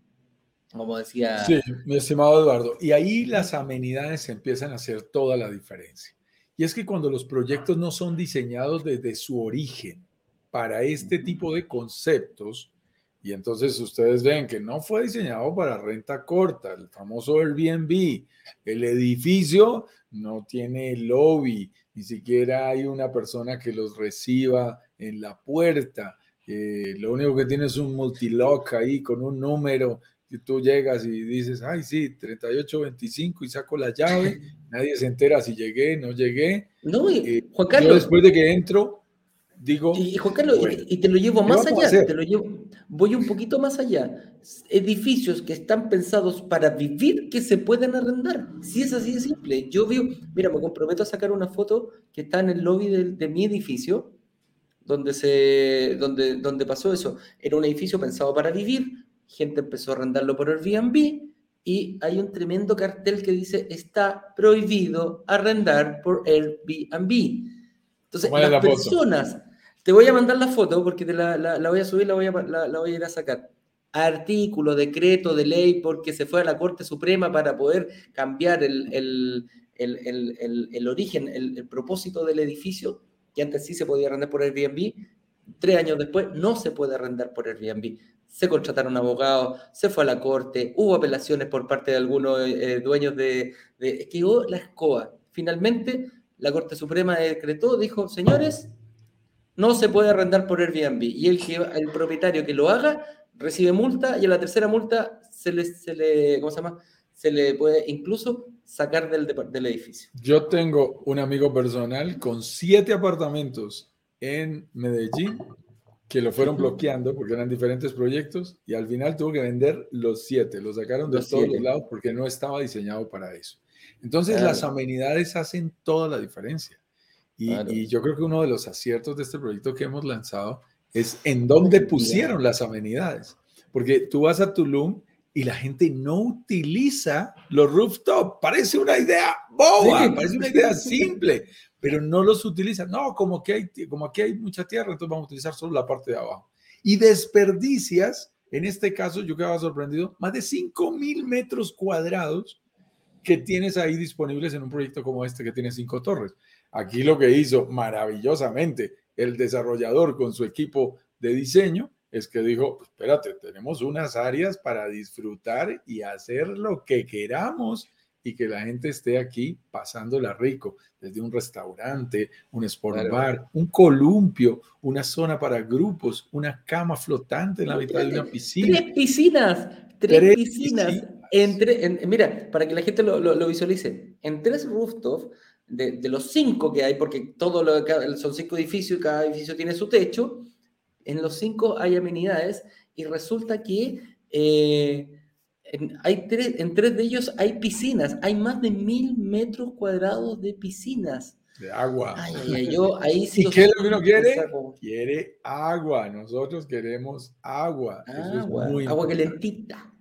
como decía. Sí, mi estimado Eduardo. Y ahí las amenidades empiezan a hacer toda la diferencia. Y es que cuando los proyectos no son diseñados desde su origen para este tipo de conceptos, y entonces ustedes ven que no fue diseñado para renta corta, el famoso Airbnb. El edificio no tiene lobby, ni siquiera hay una persona que los reciba en la puerta. Eh, lo único que tiene es un multilock ahí con un número tú llegas y dices, ay, sí, 3825 y saco la llave, nadie se entera si llegué, no llegué. No, eh, Juan Carlos. Yo después de que entro, digo... Y Juan Carlos, y, te lo llevo más allá, te lo llevo voy un poquito más allá. Edificios que están pensados para vivir que se pueden arrendar. Si es así de simple. Yo veo, mira, me comprometo a sacar una foto que está en el lobby de, mi edificio, donde, se, donde, donde pasó eso. Era un edificio pensado para vivir, gente empezó a arrendarlo por Airbnb y hay un tremendo cartel que dice está prohibido arrendar por Airbnb. Entonces, las personas te voy a mandar la foto porque te la, voy a subir, la voy a, la, voy a ir a sacar. Artículo, decreto de ley, porque se fue a la Corte Suprema para poder cambiar el, el, origen, el, propósito del edificio, que antes sí se podía arrendar por Airbnb. Tres años después no se puede arrendar por Airbnb. Se contrataron abogados, se fue a la corte, hubo apelaciones por parte de algunos eh, dueños de, de. Quedó la escoba. Finalmente, la Corte Suprema decretó, dijo, señores, no se puede arrendar por Airbnb. Y el, que, el propietario que lo haga recibe multa y a la tercera multa se le, se le, ¿cómo se llama? Se le puede incluso sacar del, del edificio. Yo tengo un amigo personal con siete apartamentos en Medellín que lo fueron bloqueando porque eran diferentes proyectos y al final tuvo que vender los siete, los sacaron de todos los lados porque no estaba diseñado para eso. Entonces las amenidades hacen toda la diferencia. Y, yo creo que uno de los aciertos de este proyecto que hemos lanzado es en dónde pusieron las amenidades. Porque tú vas a Tulum y la gente no utiliza los rooftop. Parece una idea boba, parece una idea simple, pero no los utiliza. No, como que hay, como aquí hay mucha tierra, entonces vamos a utilizar solo la parte de abajo. Y desperdicias, en este caso yo quedaba sorprendido, más de 5 mil metros cuadrados que tienes ahí disponibles en un proyecto como este que tiene cinco torres. Aquí lo que hizo maravillosamente el desarrollador con su equipo de diseño es que dijo, pues, espérate, tenemos unas áreas para disfrutar y hacer lo que queramos y que la gente esté aquí pasándola rico, desde un restaurante, un sport bar, un columpio, una zona para grupos, una cama flotante en la mitad de una piscina. Tres piscinas, tres, piscinas. Entre, mira, para que la gente lo, visualice, en tres rooftops, de, de, los cinco que hay, porque todo lo, son cinco edificios y cada edificio tiene su techo, en los cinco hay amenidades y resulta que eh, en, hay tres, en tres de ellos hay piscinas. Hay más de mil metros cuadrados de piscinas. De agua. yo ahí sí. ¿Y qué es lo que uno quiere? Quiere agua. Nosotros queremos agua. Agua, agua calentita.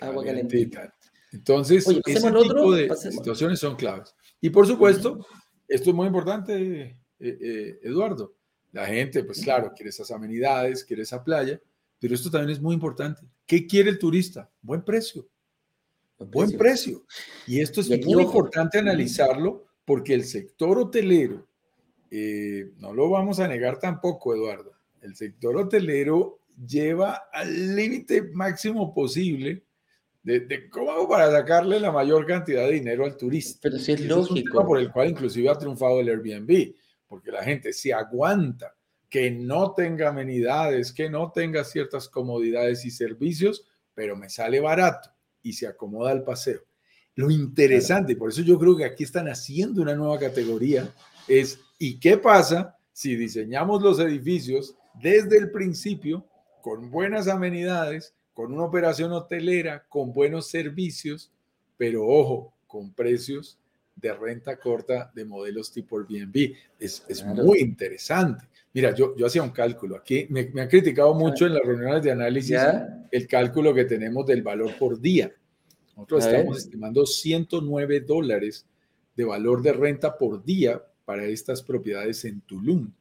Agua calentita. Entonces, ese tipo de situaciones son claves. Y por supuesto, esto es muy importante, eh, eh, Eduardo. La gente, pues claro, quiere esas amenidades, quiere esa playa, pero esto también es muy importante. ¿Qué quiere el turista? Buen precio. Buen precio. Y esto es muy importante analizarlo porque el sector hotelero, eh, no lo vamos a negar tampoco, Eduardo, el sector hotelero lleva al límite máximo posible de, cómo hago para sacarle la mayor cantidad de dinero al turista. Pero si es lógico. por el cual inclusive ha triunfado el Airbnb porque la gente se aguanta que no tenga amenidades, que no tenga ciertas comodidades y servicios, pero me sale barato y se acomoda al paseo. Lo interesante, y por eso yo creo que aquí están haciendo una nueva categoría, es ¿y qué pasa si diseñamos los edificios desde el principio con buenas amenidades, con una operación hotelera, con buenos servicios, pero ojo, con precios de renta corta de modelos tipo Airbnb. Es, es muy interesante. Mira, yo, yo hacía un cálculo. Aquí me, me han criticado mucho en las reuniones de análisis el cálculo que tenemos del valor por día. Nosotros estamos estimando 109 dólares de valor de renta por día para estas propiedades en Tulum,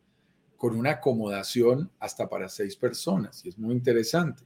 con una acomodación hasta para seis personas. Y es muy interesante.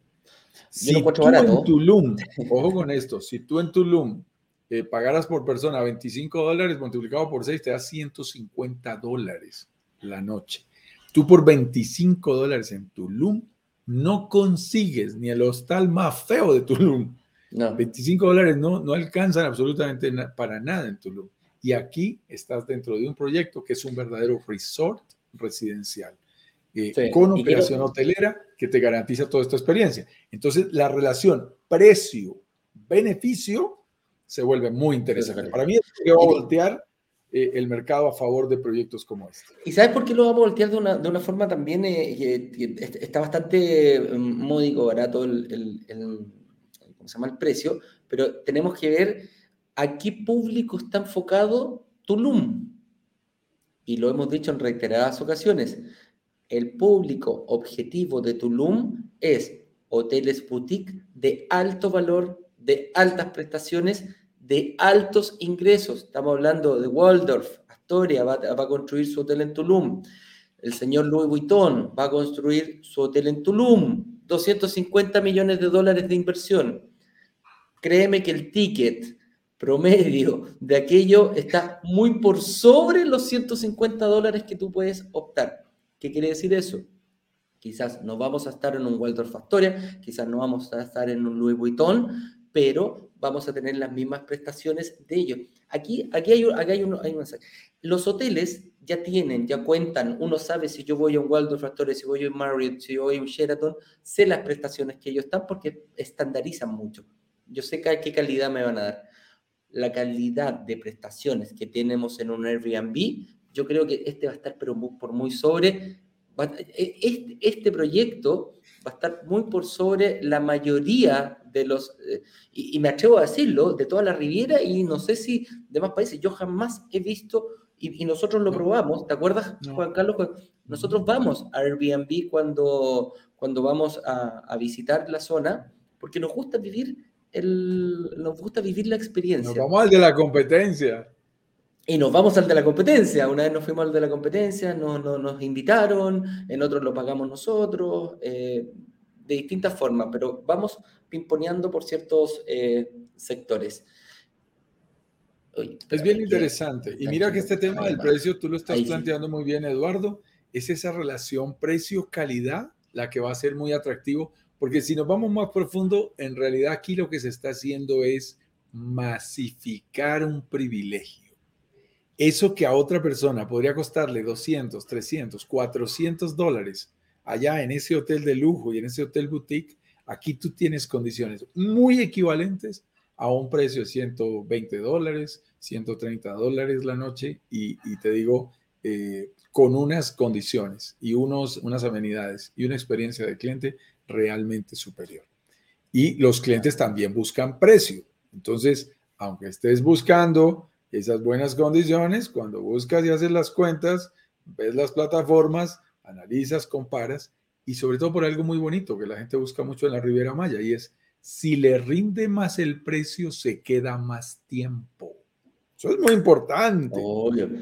Si tú en Tulum, ojo con esto, si tú en Tulum eh, pagaras por persona 25 dólares multiplicado por 6 te da 150 dólares la noche. Tú por 25 dólares en Tulum no consigues ni el hostal más feo de Tulum. No. 25 dólares no, no alcanzan absolutamente para nada en Tulum. Y aquí estás dentro de un proyecto que es un verdadero resort residencial. Eh, con operación hotelera que te garantiza toda esta experiencia. Entonces, la relación precio-beneficio se vuelve muy interesante. Para mí es que va a voltear eh, el mercado a favor de proyectos como este. ¿Y sabes por qué lo vamos a voltear de una, de una forma también eh, que está bastante mm, módico, barato el, el, ¿cómo se llama? el precio? Pero tenemos que ver a qué público está enfocado Tulum. Y lo hemos dicho en reiteradas ocasiones. El público objetivo de Tulum es hoteles boutique de alto valor, de altas prestaciones de altos ingresos. Estamos hablando de Waldorf, Astoria va, a construir su hotel en Tulum. El señor Louis Vuitton va a construir su hotel en Tulum. 250 millones de dólares de inversión. Créeme que el ticket promedio de aquello está muy por sobre los 150 dólares que tú puedes optar. ¿Qué quiere decir eso? Quizás no vamos a estar en un Waldorf Astoria, quizás no vamos a estar en un Louis Vuitton, pero vamos a tener las mismas prestaciones de ellos. Aquí, aquí, hay, aquí hay, hay un Los hoteles ya tienen, ya cuentan, uno sabe si yo voy a un Waldorf Astoria, si voy a un Marriott, si voy a un Sheraton, sé las prestaciones que ellos están porque estandarizan mucho. Yo sé qué calidad me van a dar. La calidad de prestaciones que tenemos en un Airbnb, yo creo que este va a estar pero por muy sobre. Este, este proyecto va a estar muy por sobre la mayoría de los, eh, y, me atrevo a decirlo, de toda la Riviera y no sé si de más países, yo jamás he visto, y, nosotros lo probamos, ¿te acuerdas, Juan Carlos? Nosotros vamos a Airbnb cuando, cuando vamos a, visitar la zona, porque nos gusta vivir nos gusta vivir la experiencia. Nos vamos al de la competencia. Y nos vamos al de la competencia. Una vez nos fuimos al de la competencia, no, nos invitaron, en otros lo pagamos nosotros, eh, de distintas formas, pero vamos pimponeando por ciertos eh, sectores. es bien interesante. Y mira que este tema del precio, tú lo estás planteando muy bien, Eduardo, es esa relación precio-calidad la que va a ser muy atractivo, porque si nos vamos más profundo, en realidad aquí lo que se está haciendo es masificar un privilegio. Eso que a otra persona podría costarle 200, 300, 400 dólares allá en ese hotel de lujo y en ese hotel boutique, aquí tú tienes condiciones muy equivalentes a un precio de 120 dólares, 130 dólares la noche y, te digo, eh, con unas condiciones y unos, unas amenidades y una experiencia de cliente realmente superior. Y los clientes también buscan precio. Entonces, aunque estés buscando esas buenas condiciones, cuando buscas y haces las cuentas, ves las plataformas, analizas, comparas y sobre todo por algo muy bonito que la gente busca mucho en la Riviera Maya y es si le rinde más el precio, se queda más tiempo. Eso es muy importante.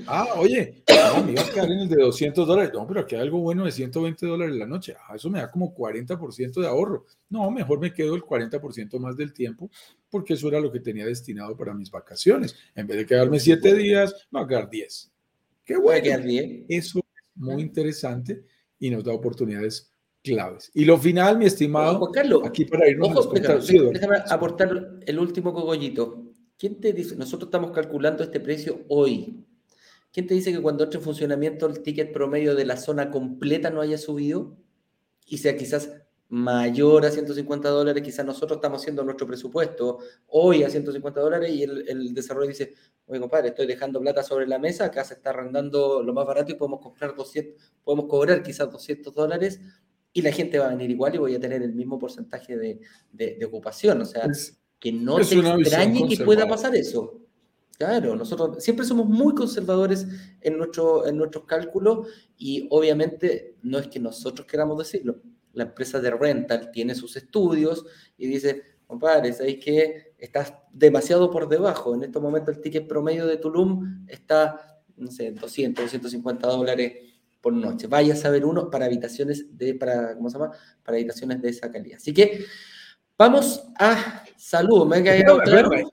Ah, oye, me iba a quedar en el de 200 dólares. No, pero aquí hay algo bueno de 120 dólares la noche. Ah, eso me da como 40% de ahorro. No, mejor me quedo el 40% más del tiempo porque eso era lo que tenía destinado para mis vacaciones. En vez de quedarme 7 días, me voy a quedar 10. Qué bueno. Eso es muy interesante y nos da oportunidades claves. Y lo final, mi estimado, aquí para irnos ojo, déjame aportar el último cogollito. ¿Quién te dice? Nosotros estamos calculando este precio hoy. ¿Quién te dice que cuando entre en funcionamiento el ticket promedio de la zona completa no haya subido y sea quizás mayor a 150 dólares? Quizás nosotros estamos haciendo nuestro presupuesto hoy a 150 dólares y el, desarrollo dice, oye compadre, estoy dejando plata sobre la mesa, acá se está arrendando lo más barato y podemos comprar 200, podemos cobrar quizás 200 dólares y la gente va a venir igual y voy a tener el mismo porcentaje de, de, ocupación. O sea, que no te extrañe que pueda pasar eso. Claro, nosotros siempre somos muy conservadores en, nuestro, en nuestros cálculos y obviamente no es que nosotros queramos decirlo. La empresa de rental tiene sus estudios y dice, compadre, ¿sabéis que estás demasiado por debajo? En estos momentos el ticket promedio de Tulum está, no sé, 200, 250 dólares por noche. Vaya a saber uno para habitaciones de, para, ¿cómo se llama? Para habitaciones de esa calidad. Así que Vamos a salud.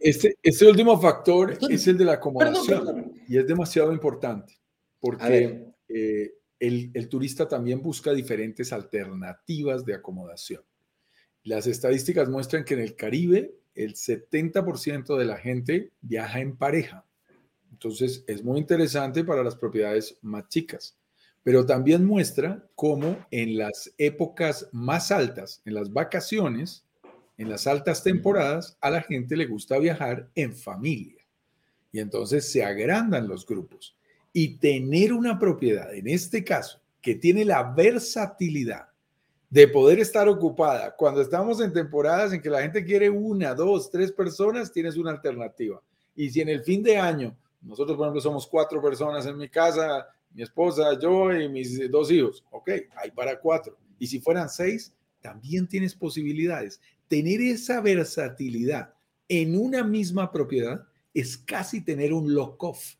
Este, este, último factor es el de la acomodación y es demasiado importante porque eh, el, el, turista también busca diferentes alternativas de acomodación. Las estadísticas muestran que en el Caribe el 70% de la gente viaja en pareja. Entonces es muy interesante para las propiedades más chicas, pero también muestra cómo en las épocas más altas, en las vacaciones, en las altas temporadas a la gente le gusta viajar en familia y entonces se agrandan los grupos. Y tener una propiedad, en este caso, que tiene la versatilidad de poder estar ocupada cuando estamos en temporadas en que la gente quiere una, dos, tres personas, tienes una alternativa. Y si en el fin de año, nosotros por ejemplo somos cuatro personas en mi casa, mi esposa, yo y mis dos hijos, ok, hay para cuatro. Y si fueran seis, también tienes posibilidades tener esa versatilidad en una misma propiedad es casi tener un lock-off,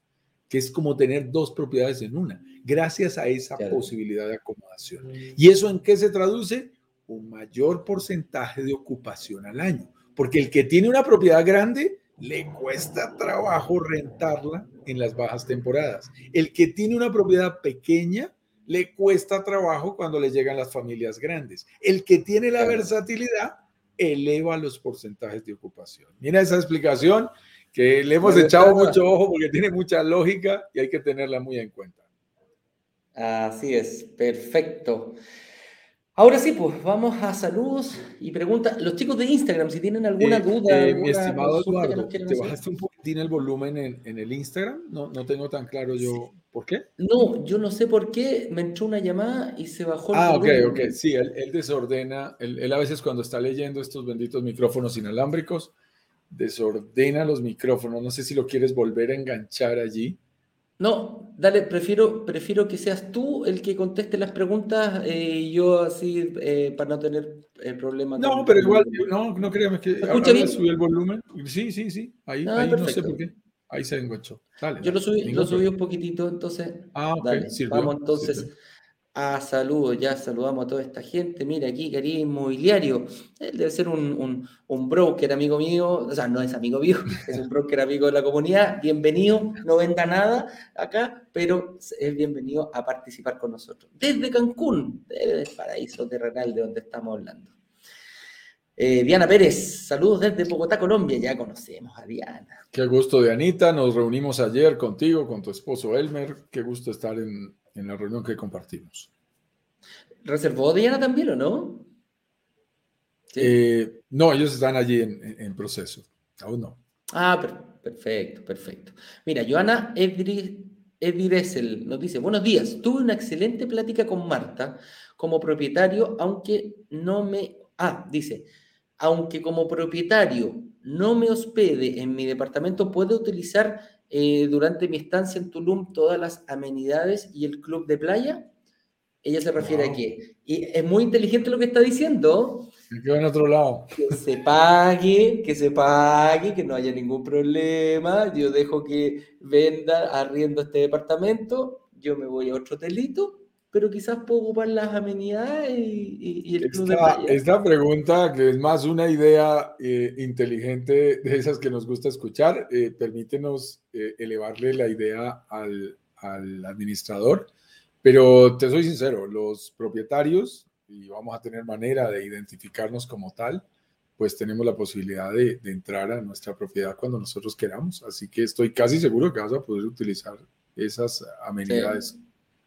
que es como tener dos propiedades en una, gracias a esa posibilidad de acomodación. ¿Y eso en qué se traduce? Un mayor porcentaje de ocupación al año, porque el que tiene una propiedad grande le cuesta trabajo rentarla en las bajas temporadas. El que tiene una propiedad pequeña le cuesta trabajo cuando le llegan las familias grandes. El que tiene la versatilidad eleva los porcentajes de ocupación. Mira esa explicación que le hemos echado mucho ojo porque tiene mucha lógica y hay que tenerla muy en cuenta. Así es, perfecto. Ahora sí, pues vamos a saludos y preguntas. Los chicos de Instagram, si tienen alguna eh, duda. Eh, mi estimado Eduardo, ¿te bajaste un poquitín el volumen en, el Instagram? No, no tengo tan claro yo por qué. No, yo no sé por qué. Me entró una llamada y se bajó el ah, volumen. Ah, ok, ok. Sí, él, desordena. Él, a veces cuando está leyendo estos benditos micrófonos inalámbricos, desordena los micrófonos. No sé si lo quieres volver a enganchar allí No, dale, prefiero, prefiero que seas tú el que conteste las preguntas eh, yo así eh, para no tener el problema. No, pero igual, no, no creamos que escucha bien? subí el volumen. Sí, sí, sí. Ahí, Ah, ahí no sé por qué. Ahí se enganchó. Dale, Yo lo subí, lo subí un poquitito, entonces. Ah, ok, Dale, sirvió, vamos entonces sirvió. a saludos, ya saludamos a toda esta gente. Mira aquí, Caribe Inmobiliario. Él debe ser un, un, un broker amigo mío, o sea, no es amigo mío, es un broker amigo de la comunidad. Bienvenido, no venda nada acá, pero es bienvenido a participar con nosotros. Desde Cancún, desde el paraíso terrenal de donde estamos hablando. Eh, Diana Pérez, saludos desde Bogotá, Colombia. Ya conocemos a Diana. Qué gusto, Dianita. Nos reunimos ayer contigo, con tu esposo Elmer. Qué gusto estar en, en la reunión que compartimos. ¿Reservó Diana también o no? Sí. Eh, no, ellos están allí en, en- proceso. Aún no. Ah, per- perfecto, perfecto. Mira, Joana Edri, nos dice, buenos días, tuve una excelente plática con Marta como propietario, aunque no me... Ah, dice, aunque como propietario no me hospede en mi departamento, puedo utilizar eh, durante mi estancia en Tulum todas las amenidades y el club de playa. Ella se refiere a qué. Y es muy inteligente lo que está diciendo, quedo en otro lado. que se pague, que se pague, que no haya ningún problema. Yo dejo que venda, arriendo este departamento, yo me voy a otro hotelito, pero quizás puedo ocupar las amenidades y, y- y el club de Esta, esta pregunta, que es más una idea eh, inteligente de esas que nos gusta escuchar, eh, permítenos eh, elevarle la idea al, al administrador. Pero te soy sincero, los propietarios, y vamos a tener manera de identificarnos como tal, pues tenemos la posibilidad de, de entrar a nuestra propiedad cuando nosotros queramos. Así que estoy casi seguro que vas a poder utilizar esas amenidades.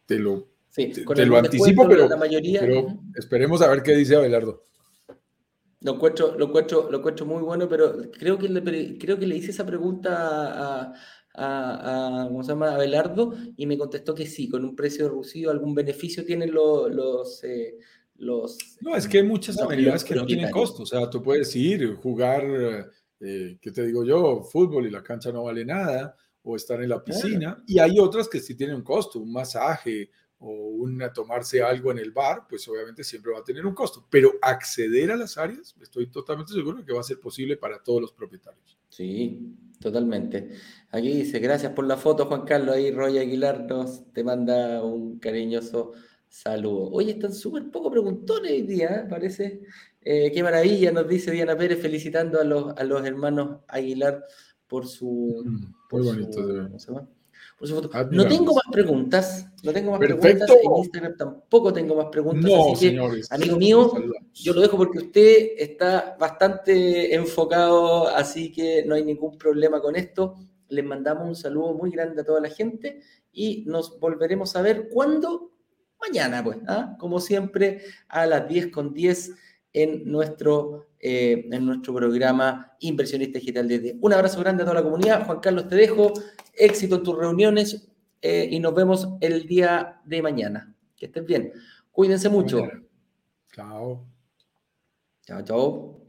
Te lo, Sí, te- con te lo anticipo, pero- la mayoría. pero esperemos a ver qué dice Abelardo. Lo encuentro, lo encuentro, lo encuentro muy bueno, pero creo que le, creo que le hice esa pregunta a, a, a- ¿cómo se llama? a Belardo y me contestó que sí, con un precio reducido, algún beneficio tienen los, los, eh, los No, es que hay muchas No, amenidades los que no tienen costo. O sea, tú puedes ir, jugar, eh, ¿qué te digo yo? Fútbol y la cancha no vale nada, o estar en la piscina. Y hay otras que sí tienen un costo, un masaje o una, tomarse algo en el bar, pues obviamente siempre va a tener un costo. Pero acceder a las áreas, estoy totalmente seguro que va a ser posible para todos los propietarios. Sí, totalmente. Aquí dice, gracias por la foto, Juan Carlos. Ahí Roy Aguilar nos te manda un cariñoso saludo. Oye, están súper poco preguntones hoy día, ¿eh? parece. Eh, qué maravilla, nos dice Diana Pérez, felicitando a los, a los hermanos Aguilar por su... Mm, por Muy su- bonito. de- ¿cómo se llama? Por foto. No tengo más preguntas, no tengo más Perfecto. preguntas. En Instagram tampoco tengo más preguntas, No, así que amigo mío, yo lo dejo porque usted está bastante enfocado, así que no hay ningún problema con esto. Les mandamos un saludo muy grande a toda la gente y nos volveremos a ver cuando mañana, pues, ¿ah? como siempre, a las 10 con 10 en nuestro, eh, en nuestro programa Inversionista Digital DD. Un abrazo grande a toda la comunidad. Juan Carlos, te dejo. Éxito en tus reuniones eh, y nos vemos el día de mañana. Que estés bien. Cuídense mucho. Chao. Chao, chao.